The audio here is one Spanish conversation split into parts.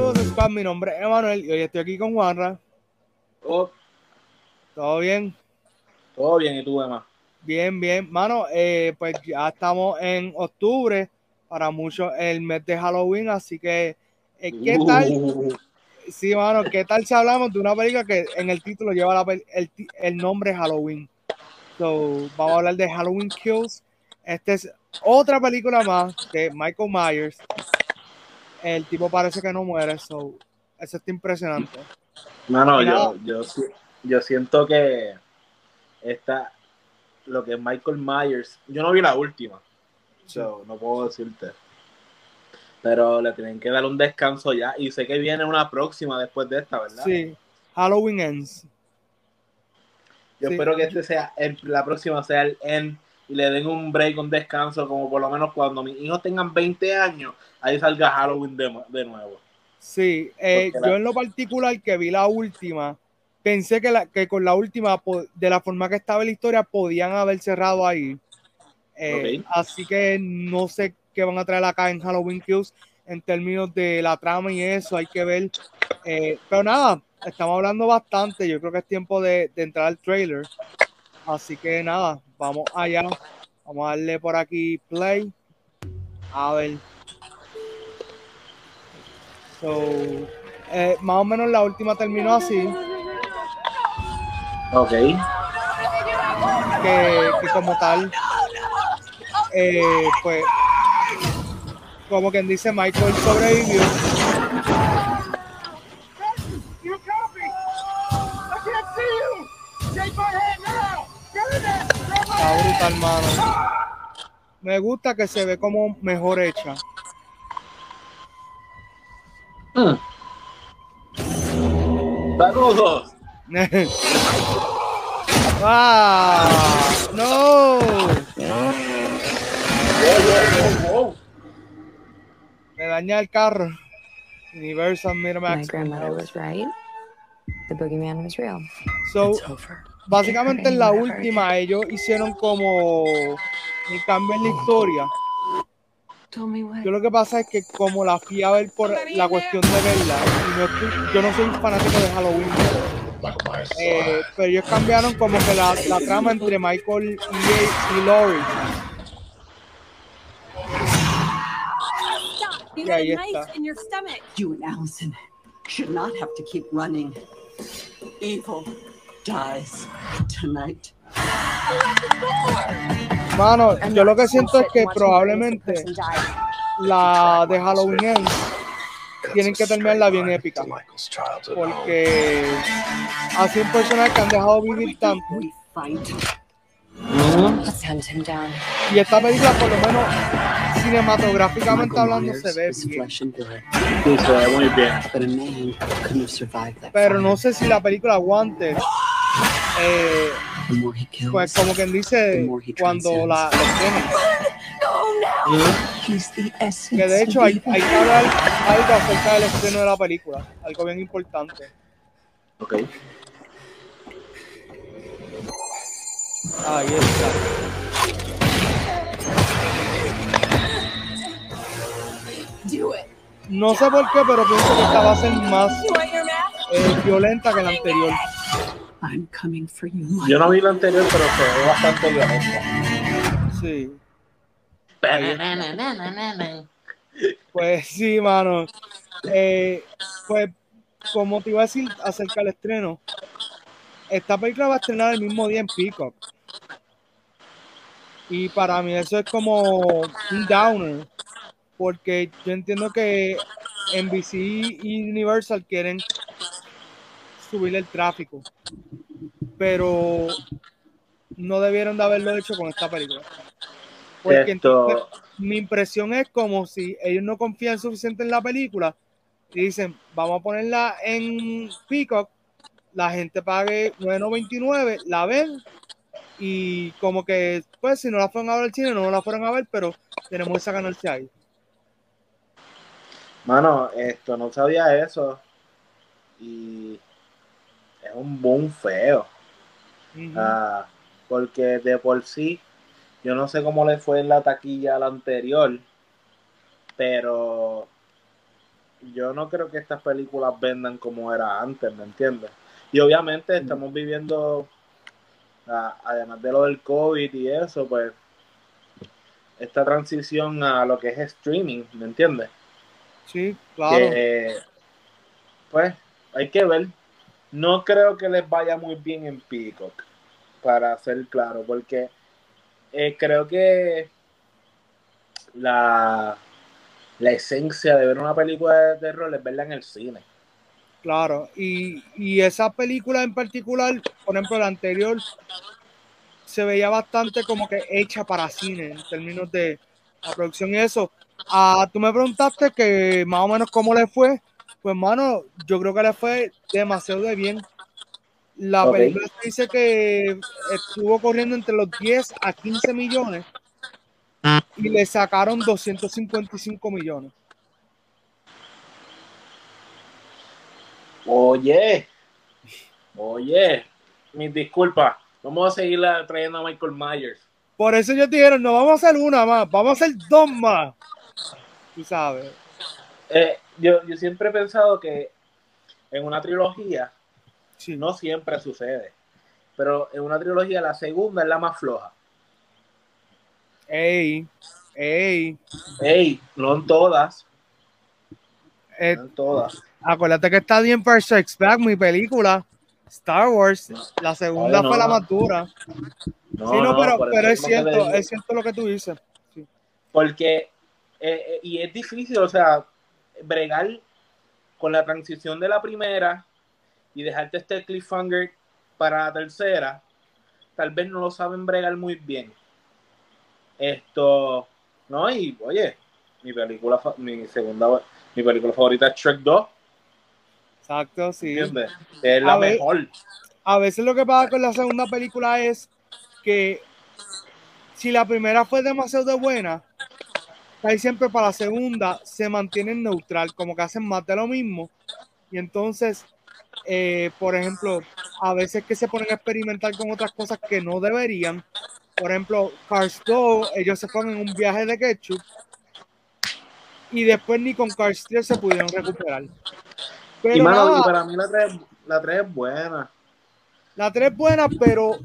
Saludos. Mi nombre es Emanuel y hoy estoy aquí con Juanra. Oh, ¿Todo bien? todo bien, ¿y tú, Emma? Bien, bien. Mano, eh, pues ya estamos en octubre, para muchos el mes de Halloween, así que, eh, ¿qué tal? Uh, Sí, mano, ¿qué tal si hablamos de una película que en el título lleva la el, el nombre Halloween? So, vamos a hablar de Halloween Kills. Esta es otra película más de Michael Myers. El tipo parece que no muere, so, eso está impresionante. Mano, Nada. yo, yo, yo siento que esta, lo que es Michael Myers, yo no vi la última, so, no puedo decirte. Pero le tienen que dar un descanso ya. Y sé que viene una próxima después de esta, ¿verdad? Sí, Halloween Ends. Yo sí. espero que este sea el- la próxima sea el end y le den un break, un descanso, como por lo menos cuando mis hijos tengan 20 años, ahí salga Halloween de, de nuevo. Sí, eh, la- yo en lo particular que vi la última, pensé que, la, que con la última, de la forma que estaba la historia, podían haber cerrado ahí. Eh. Así que no sé qué van a traer acá en Halloween Kills en términos de la trama y eso, hay que ver. Eh, pero nada, estamos hablando bastante, yo creo que es tiempo de, de entrar al trailer. Así que nada, vamos allá, vamos a darle por aquí play. A ver. So, eh, más o menos la última terminó así, Ok. que, que como tal, eh, pues, como quien dice, Michael sobrevivió. My Está brutal, mano. Me gusta que se ve como mejor hecha. Hmm. Saludos. ¡Ah! ¡No! Me daña el carro. Universal My Miramax. grandmother was right. The boogeyman was real. So, It's over. Básicamente en la última ellos hicieron como un cambio en la historia. Yo lo que pasa es que como la fui a ver por la cuestión de verla, y no estoy- yo no soy fanático de Halloween, eh, pero ellos cambiaron como que la, la trama entre Michael y, y Laurie. You Yeah, got a yeah, knife está. in your stomach. You and Allison should not have to keep running. Evil dies tonight. Mano, yo lo que siento es que probablemente la de Halloween tienen que terminarla bien épica. Porque así un personaje que han dejado vivir tanto. Down. Y esta película, por lo menos cinematográficamente hablando, se ve bien. Pero no sé si la película aguante. Eh, pues como quien dice, cuando la, essence. Que de hecho hay, hay que hablar algo acerca del estreno de la película. Algo bien importante. Ok. Ahí está. No sé por qué, pero pienso que esta va a ser más eh, violenta que la anterior. I'm coming for you, Mike. Yo no vi la anterior, pero se ve bastante violenta. Sí. Pues sí, mano. Eh, pues, como te iba a decir acerca del estreno, esta película va a estrenar el mismo día en Peacock. Y para mí eso es como un downer, porque yo entiendo que NBC y Universal quieren subir el tráfico, pero no debieron de haberlo hecho con esta película. Porque entonces, Esto, mi impresión es como si ellos no confían suficiente en la película y dicen, vamos a ponerla en Peacock, la gente pague 9.99, la ven y como que, pues si no la fueron a ver al cine, no la fueron a ver, pero tenemos esa ganancia ahí. mano, esto no sabía eso. Y es un boom feo. Ujú. Ah, porque de por sí, yo no sé cómo le fue en la taquilla a la anterior, pero yo no creo que estas películas vendan como era antes, ¿me entiendes? Y obviamente estamos viviendo, a- además de lo del COVID y eso, pues, esta transición a lo que es streaming, ¿me entiendes? Sí, claro. Que, pues, hay que ver. No creo que les vaya muy bien en Peacock, para ser claro, porque eh, creo que la, la esencia de ver una película de terror es verla en el cine. Claro, y, y esa película en particular, por ejemplo, la anterior, se veía bastante como que hecha para cine en términos de la producción y eso. Ah, tú me preguntaste que más o menos cómo le fue. Pues, mano, yo creo que le fue demasiado de bien. La película se dice que estuvo corriendo entre los 10 a 15 millones y le sacaron 255 millones. Oye, oye, mis disculpas. Vamos a seguir trayendo a Michael Myers. Por eso ellos dijeron, no vamos a hacer una más, vamos a hacer dos más. Tú sabes. Eh, yo, yo siempre he pensado que en una trilogía Sí, no siempre sucede. Pero en una trilogía la segunda es la más floja. Ey, ey. Ey, no en todas. eh, No en todas. acuérdate que está bien Strikes Back, mi película. Star Wars, la segunda Oye, no, fue la no. más dura. No, sí, no, pero, pero es cierto, es cierto lo que tú dices. Sí. Porque, eh, eh, y es difícil, o sea, bregar con la transición de la primera y dejarte este cliffhanger para la tercera, tal vez no lo saben bregar muy bien. Esto, no, y oye, mi película, mi segunda, mi película favorita es Shrek 2, Exacto, sí. ¿entiendes? Es la A mejor. A veces lo que pasa con la segunda película es que si la primera fue demasiado de buena, ahí siempre para la segunda se mantienen neutral, como que hacen más de lo mismo. Y entonces, eh, por ejemplo, a veces que se ponen a experimentar con otras cosas que no deberían. Por ejemplo, Cars 2, ellos se ponen en un viaje de ketchup y después ni con Cars 3 se pudieron recuperar. Pero y, mano, nada, y para mí la 3, la 3 es buena. La 3 es buena, pero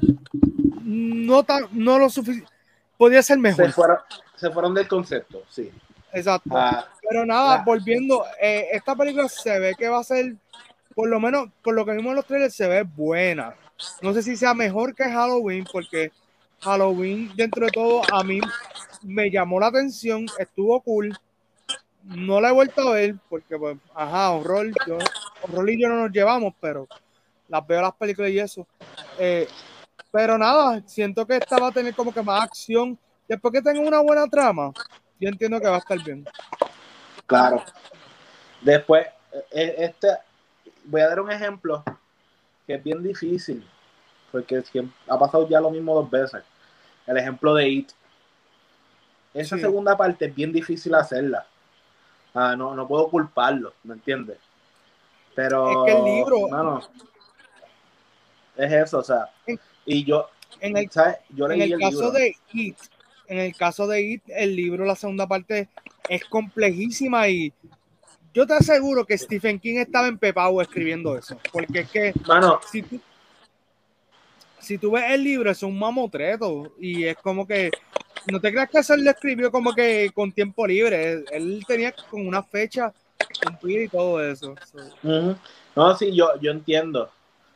no tan, no lo suficiente. Podría ser mejor. Se fueron, se fueron del concepto, sí. Exacto. Ah, pero nada, la- volviendo, eh, esta película se ve que va a ser, por lo menos, por lo que vimos en los trailers, se ve buena. No sé si sea mejor que Halloween, porque Halloween, dentro de todo, a mí me llamó la atención, estuvo cool. No la he vuelto a ver, porque, pues, ajá, horror, yo, horror y yo no nos llevamos, pero las veo las películas y eso. Eh, pero nada, siento que esta va a tener como que más acción. Después que tenga una buena trama, yo entiendo que va a estar bien. Claro. Después, eh, este, voy a dar un ejemplo que es bien difícil, porque ha pasado ya lo mismo dos veces. El ejemplo de It. Esa Sí. segunda parte es bien difícil hacerla. Ah, no, no puedo culparlo, ¿me entiendes? Pero. Es que el libro- mano, es eso, o sea. Y yo, En el, ¿sabes? Yo en leí el el caso libro. de It, en el caso de It, el libro, la segunda parte, es complejísima y yo te aseguro que Stephen King estaba empepado escribiendo eso. Porque es que Mano, si tú, si tú ves el libro, es un mamotreto y es como que no te creas que eso él lo escribió como que con tiempo libre. Él, él tenía con una fecha cumplida y todo eso. So, Ujú. No, sí, yo, yo entiendo.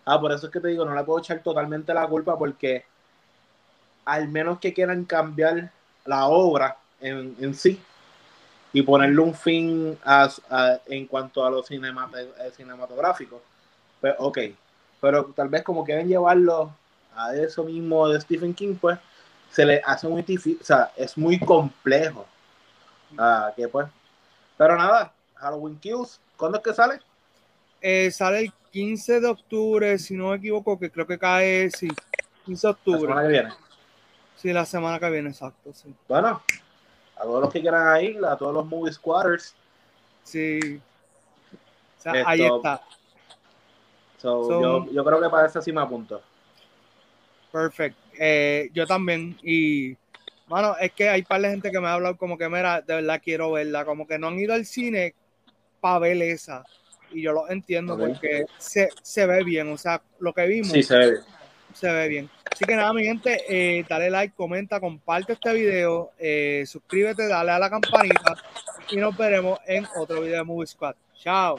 Ah, por eso es que te digo, no le puedo echar totalmente la culpa porque al menos que quieran cambiar la obra en, en sí y ponerle un fin a- a- en cuanto a lo eh, cinematográfico, pues ok. Pero tal vez como quieren llevarlo a eso mismo de Stephen King, pues se le hace muy difícil, o sea, es muy complejo. Ah, que pues. Pero nada, Halloween Kills, ¿cuándo es que sale? eh, sale el 15 de octubre, si no me equivoco, que creo que cae, sí, 15 de La semana octubre. que viene. Sí, la semana que viene, exacto, sí. Bueno, a todos los que quieran ir, a todos los movie squatters. Sí. O sea, Esto- ahí está. So, So- yo, yo creo que para esa sí me apunto. Perfect. Eh, yo también. Y, mano, es que hay par de gente que me ha hablado como que, mira, de verdad quiero verla. Como que no han ido al cine para ver esa. Y yo lo entiendo porque se, se ve bien, o sea, lo que vimos Sí, se ve bien. Se ve bien. Así que nada, mi gente, eh, dale like, comenta, comparte este video, eh, suscríbete, dale a la campanita y nos veremos en otro video de Movie Squad. Chao.